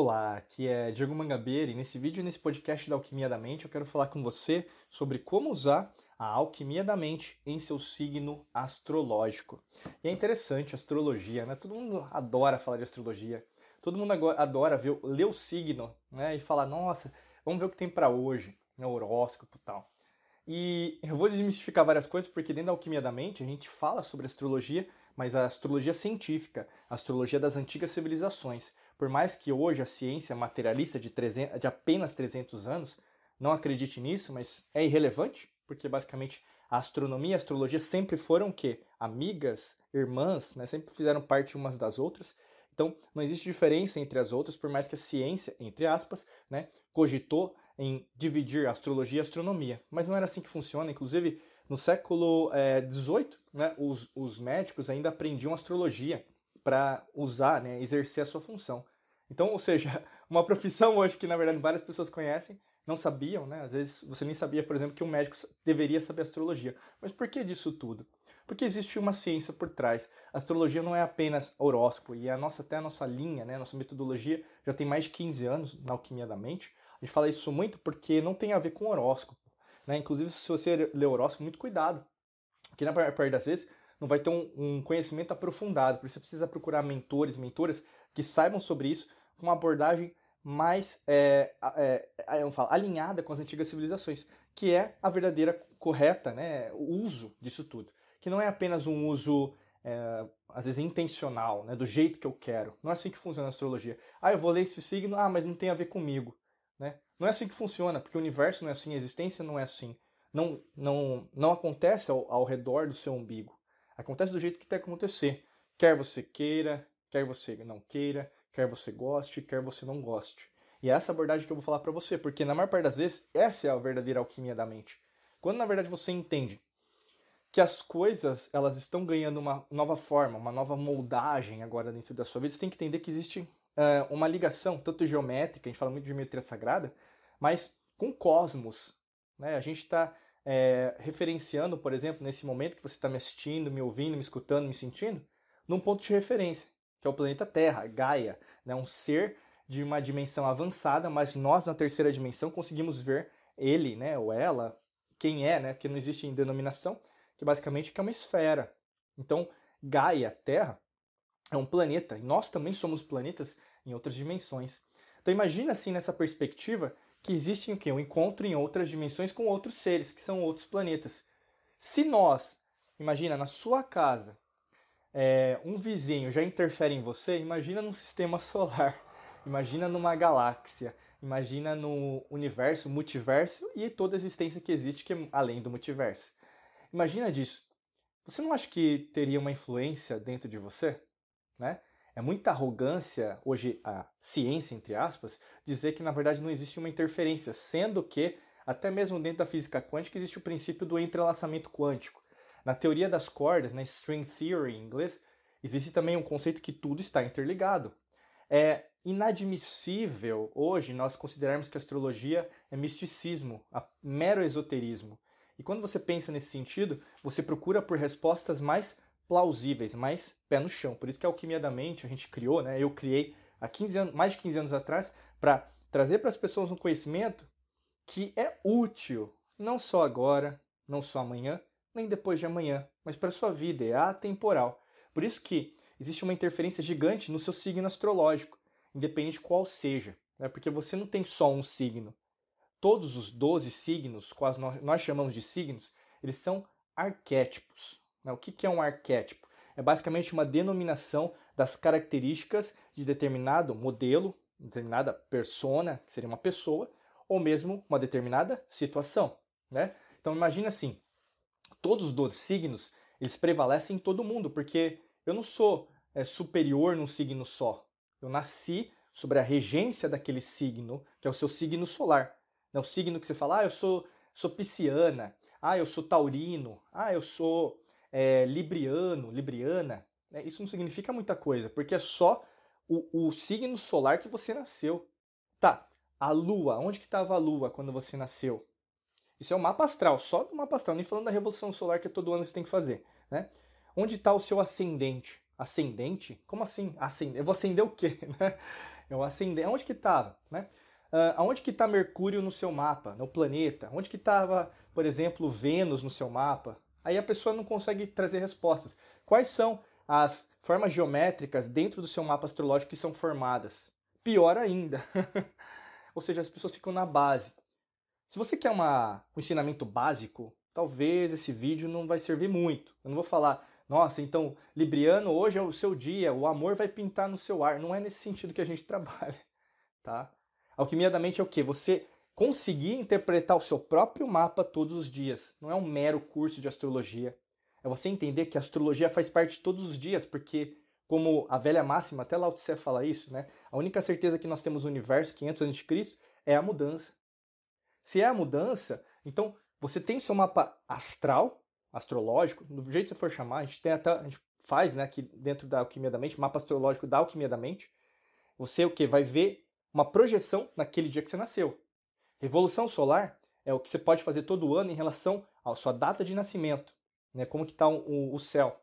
Olá, aqui é Diego Mangabeira e nesse vídeo, nesse podcast da Alquimia da Mente, eu quero falar com você sobre como usar a alquimia da mente em seu signo astrológico. E é interessante, astrologia, né? Todo mundo adora falar de astrologia, todo mundo adora ver, ler o signo né? e falar, nossa, vamos ver o que tem para hoje, né? horóscopo e tal. E eu vou desmistificar várias coisas, porque dentro da alquimia da mente a gente fala sobre astrologia, mas a astrologia científica, a astrologia das antigas civilizações. Por mais que hoje a ciência materialista de, 300, de apenas 300 anos não acredite nisso, mas é irrelevante, porque basicamente a astronomia e a astrologia sempre foram o quê? Amigas, irmãs, né? sempre fizeram parte umas das outras. Então, não existe diferença entre as outras, por mais que a ciência, entre aspas, né, cogitou em dividir astrologia e astronomia. Mas não era assim que funciona. Inclusive, no século XVIII, é, né, os, os médicos ainda aprendiam astrologia para usar, né, exercer a sua função. Então, ou seja, uma profissão hoje que na verdade várias pessoas conhecem, não sabiam, né? Às vezes você nem sabia, por exemplo, que um médico deveria saber astrologia. Mas por que disso tudo? Porque existe uma ciência por trás. A astrologia não é apenas horóscopo, e a nossa, até a nossa linha, né, a nossa metodologia já tem mais de 15 anos na alquimia da mente. A gente fala isso muito porque não tem a ver com horóscopo. Né? Inclusive, se você ler horóscopo, muito cuidado. Porque na maior parte das vezes não vai ter um, um conhecimento aprofundado. Por isso você precisa procurar mentores, mentoras que saibam sobre isso com uma abordagem mais é, é, falo, alinhada com as antigas civilizações, que é a verdadeira correta, né, o uso disso tudo. Que não é apenas um uso, é, às vezes, intencional, né, do jeito que eu quero. Não é assim que funciona a astrologia. Ah, eu vou ler esse signo, ah, mas não tem a ver comigo. Né? Não é assim que funciona, porque o universo não é assim, a existência não é assim. Não, não, não acontece ao, ao redor do seu umbigo. Acontece do jeito que tem que acontecer. Quer você queira, quer você não queira, quer você goste, quer você não goste. E é essa abordagem que eu vou falar para você, porque na maior parte das vezes essa é a verdadeira alquimia da mente. Quando na verdade você entende que as coisas elas estão ganhando uma nova forma, uma nova moldagem agora dentro da sua vida, você tem que entender que existe uh, uma ligação, tanto geométrica, a gente fala muito de geometria sagrada, mas com cosmos. Né? A gente está é, referenciando, por exemplo, nesse momento que você está me assistindo, me ouvindo, me escutando, me sentindo, num ponto de referência, que é o planeta Terra, Gaia, né? um ser de uma dimensão avançada, mas nós na terceira dimensão conseguimos ver ele, né, ou ela, quem é, né, porque não existe em denominação, que basicamente é uma esfera. Então, Gaia, Terra, é um planeta, e nós também somos planetas em outras dimensões. Então imagina assim nessa perspectiva que existe o quê? um encontro em outras dimensões com outros seres, que são outros planetas. Se nós, imagina, na sua casa, é, um vizinho já interfere em você, imagina num sistema solar, imagina numa galáxia, imagina no universo, multiverso e toda a existência que existe que é além do multiverso. Imagina disso. Você não acha que teria uma influência dentro de você? Né? É muita arrogância, hoje a ciência, entre aspas, dizer que na verdade não existe uma interferência, sendo que, até mesmo dentro da física quântica, existe o princípio do entrelaçamento quântico. Na teoria das cordas, na string theory em inglês, existe também um conceito que tudo está interligado. É inadmissível hoje nós considerarmos que a astrologia é misticismo, mero esoterismo. E quando você pensa nesse sentido, você procura por respostas mais plausíveis, mas pé no chão. Por isso que a Alquimia da Mente a gente criou, né? Eu criei há 15 anos, mais de 15 anos atrás para trazer para as pessoas um conhecimento que é útil, não só agora, não só amanhã, nem depois de amanhã, mas para a sua vida, é atemporal. Por isso que existe uma interferência gigante no seu signo astrológico, independente qual seja, né? porque você não tem só um signo. Todos os 12 signos, quais nós chamamos de signos, eles são arquétipos. Né? O que é um arquétipo? É basicamente uma denominação das características de determinado modelo, determinada persona, que seria uma pessoa, ou mesmo uma determinada situação. Né? Então imagine assim, todos os 12 signos, eles prevalecem em todo mundo, porque eu não sou é, superior num signo só. Eu nasci sobre a regência daquele signo, que é o seu signo solar. É o signo que você fala, ah, eu sou, sou pisciana, ah, eu sou taurino, ah, eu sou é, libriano, libriana, né, isso não significa muita coisa, porque é só o, o signo solar que você nasceu. Tá, a lua, onde que estava a lua quando você nasceu? Isso é o mapa astral, só do mapa astral, nem falando da revolução solar que todo ano você tem que fazer, né? Onde está o seu ascendente? Ascendente? Como assim? Ascendente? Eu vou acender o quê? Né? o ascendente. Onde que estava, né? Uh, aonde que está Mercúrio no seu mapa, no planeta? Onde que estava, por exemplo, Vênus no seu mapa? Aí a pessoa não consegue trazer respostas. Quais são as formas geométricas dentro do seu mapa astrológico que são formadas? Pior ainda. Ou seja, as pessoas ficam na base. Se você quer uma, um ensinamento básico, talvez esse vídeo não vai servir muito. Eu não vou falar, nossa, então Libriano, hoje é o seu dia, o amor vai pintar no seu ar. Não é nesse sentido que a gente trabalha, tá? Alquimia da mente é o quê? Você conseguir interpretar o seu próprio mapa todos os dias. Não é um mero curso de astrologia. É você entender que a astrologia faz parte todos os dias, porque, como a velha máxima, até Lao Tse fala isso, né? A única certeza que nós temos no universo, 500 a.C., é a mudança. Se é a mudança, então você tem o seu mapa astral, astrológico, do jeito que você for chamar, a gente tem até, a gente faz, né, aqui dentro da alquimia da mente, mapa astrológico da alquimia da mente. Você o que vai ver uma projeção naquele dia que você nasceu. Revolução solar é o que você pode fazer todo ano em relação à sua data de nascimento, né? como que está o, o céu.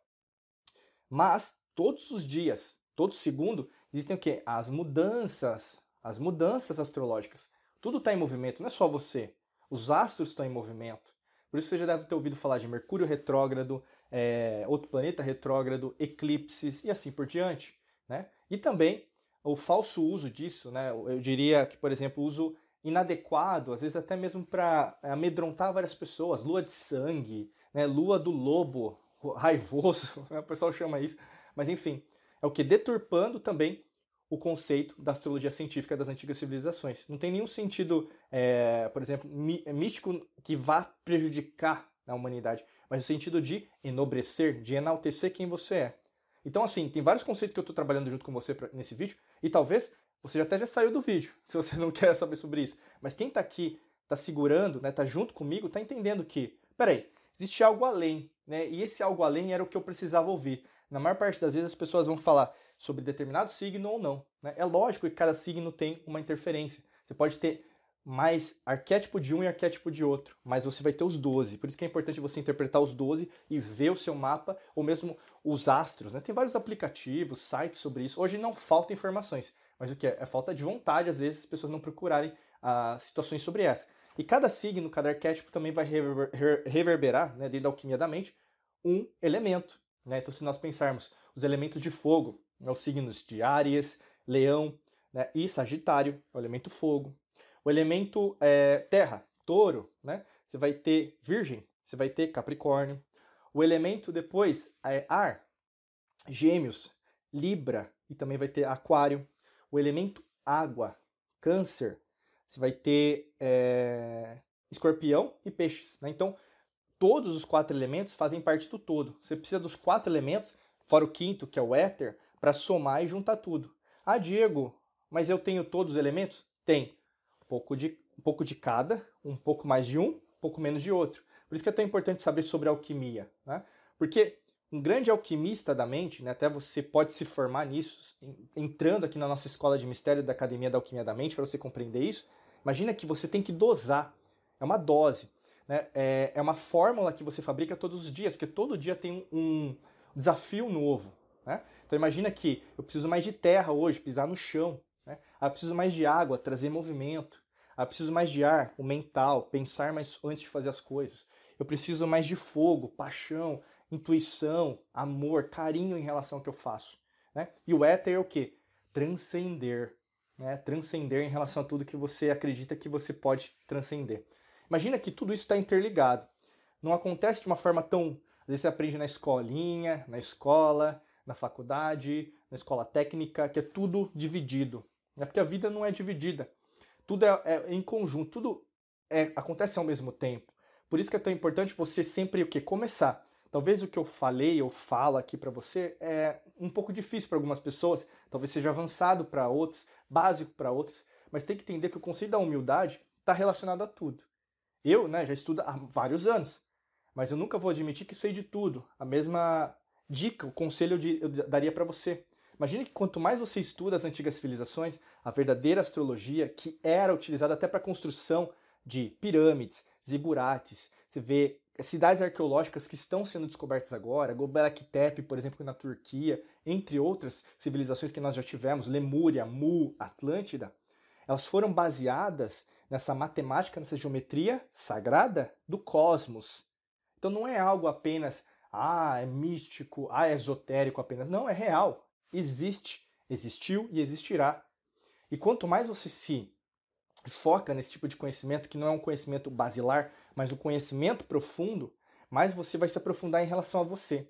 Mas todos os dias, todo segundo, existem o quê? As mudanças, as mudanças astrológicas. Tudo está em movimento, não é só você. Os astros estão em movimento. Por isso você já deve ter ouvido falar de Mercúrio retrógrado, é, outro planeta retrógrado, eclipses e assim por diante. Né? E também o falso uso disso, né? Eu diria que, por exemplo, o uso inadequado, às vezes até mesmo para amedrontar várias pessoas, lua de sangue, né? lua do lobo raivoso, o pessoal chama isso, mas enfim, é o que deturpando também o conceito da astrologia científica das antigas civilizações. Não tem nenhum sentido, é, por exemplo, místico que vá prejudicar a humanidade, mas o sentido de enobrecer, de enaltecer quem você é. Então, assim, tem vários conceitos que eu estou trabalhando junto com você pra, nesse vídeo, e talvez você até já saiu do vídeo, se você não quer saber sobre isso. Mas quem está aqui, está segurando, né, tá junto comigo, está entendendo que, peraí, existe algo além, né? E esse algo além era o que eu precisava ouvir. Na maior parte das vezes as pessoas vão falar sobre determinado signo ou não. Né? É lógico que cada signo tem uma interferência. Você pode ter mais arquétipo de um e arquétipo de outro, mas você vai ter os 12. Por isso que é importante você interpretar os 12 e ver o seu mapa, ou mesmo os astros. Né? Tem vários aplicativos, sites sobre isso. Hoje não falta informações, mas o que é? É falta de vontade, às vezes, as pessoas não procurarem ah, situações sobre essa. E cada signo, cada arquétipo também vai reverberar, né, dentro da alquimia da mente, um elemento. Né? Então, se nós pensarmos os elementos de fogo, né, os signos de Áries, Leão né, e Sagitário, é o elemento fogo. O elemento é, terra, touro, né? Você vai ter virgem, você vai ter capricórnio. O elemento depois é ar, gêmeos, libra e também vai ter aquário. O elemento água, câncer, você vai ter é, escorpião e peixes. Né? Então, todos os quatro elementos fazem parte do todo. Você precisa dos quatro elementos, fora o quinto, que é o éter, para somar e juntar tudo. Ah, Diego, mas eu tenho todos os elementos? Tem pouco de, um pouco de cada, um pouco mais de um, um pouco menos de outro. Por isso que é tão importante saber sobre alquimia, né? Porque um grande alquimista da mente, né, até você pode se formar nisso, entrando aqui na nossa escola de mistério da Academia da Alquimia da Mente, para você compreender isso. Imagina que você tem que dosar, é uma dose, né? é, é uma fórmula que você fabrica todos os dias, porque todo dia tem um, desafio novo. Né? Então imagina que eu preciso mais de terra hoje, pisar no chão. Né? Ah, preciso mais de água, trazer movimento. Ah, preciso mais de ar, o mental, pensar mais antes de fazer as coisas. Eu preciso mais de fogo, paixão, intuição, amor, carinho em relação ao que eu faço. Né? E o éter é o quê? Transcender. Né? Transcender em relação a tudo que você acredita que você pode transcender. Imagina que tudo isso está interligado. Não acontece de uma forma tão. Às vezes você aprende na escolinha, na escola, na faculdade, na escola técnica, que é tudo dividido. É porque a vida não é dividida. Tudo é, é em conjunto, tudo é, acontece ao mesmo tempo. Por isso que é tão importante você sempre o que começar. Talvez o que eu falei ou falo aqui para você é um pouco difícil para algumas pessoas, talvez seja avançado para outros, básico para outros, mas tem que entender que o conceito da humildade está relacionado a tudo. Eu, né, já estudo há vários anos, mas eu nunca vou admitir que sei de tudo. A mesma dica, o conselho eu daria para você. Imagine que quanto mais você estuda as antigas civilizações, a verdadeira astrologia, que era utilizada até para a construção de pirâmides, zigurates, você vê cidades arqueológicas que estão sendo descobertas agora, Göbekli Tepe, por exemplo, na Turquia, entre outras civilizações que nós já tivemos, Lemúria, Mu, Atlântida, elas foram baseadas nessa matemática, nessa geometria sagrada do cosmos. Então não é algo apenas, ah, é místico, ah, é esotérico apenas. Não, é real. Existe, existiu e existirá. E quanto mais você se foca nesse tipo de conhecimento, que não é um conhecimento basilar, mas um conhecimento profundo, mais você vai se aprofundar em relação a você.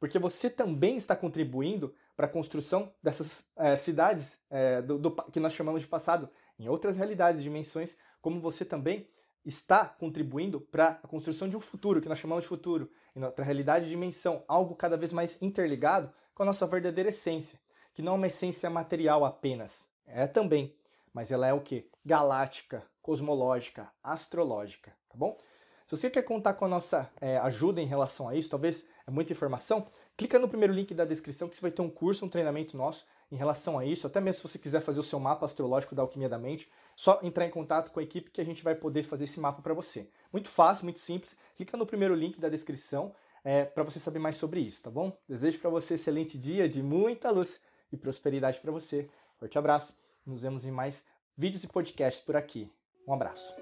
Porque você também está contribuindo para a construção dessas é, cidades é, do, do, que nós chamamos de passado, em outras realidades dimensões, como você também está contribuindo para a construção de um futuro, que nós chamamos de futuro, em outra realidade dimensão, algo cada vez mais interligado com a nossa verdadeira essência, que não é uma essência material apenas, é também, mas ela é o que? Galáctica, cosmológica, astrológica, tá bom? Se você quer contar com a nossa é, ajuda em relação a isso, talvez é muita informação, clica no primeiro link da descrição que você vai ter um curso, um treinamento nosso em relação a isso, até mesmo se você quiser fazer o seu mapa astrológico da alquimia da mente, só entrar em contato com a equipe que a gente vai poder fazer esse mapa para você. Muito fácil, muito simples. Clica no primeiro link da descrição é, para você saber mais sobre isso, tá bom? Desejo para você um excelente dia de muita luz e prosperidade para você. Forte abraço. Nos vemos em mais vídeos e podcasts por aqui. Um abraço.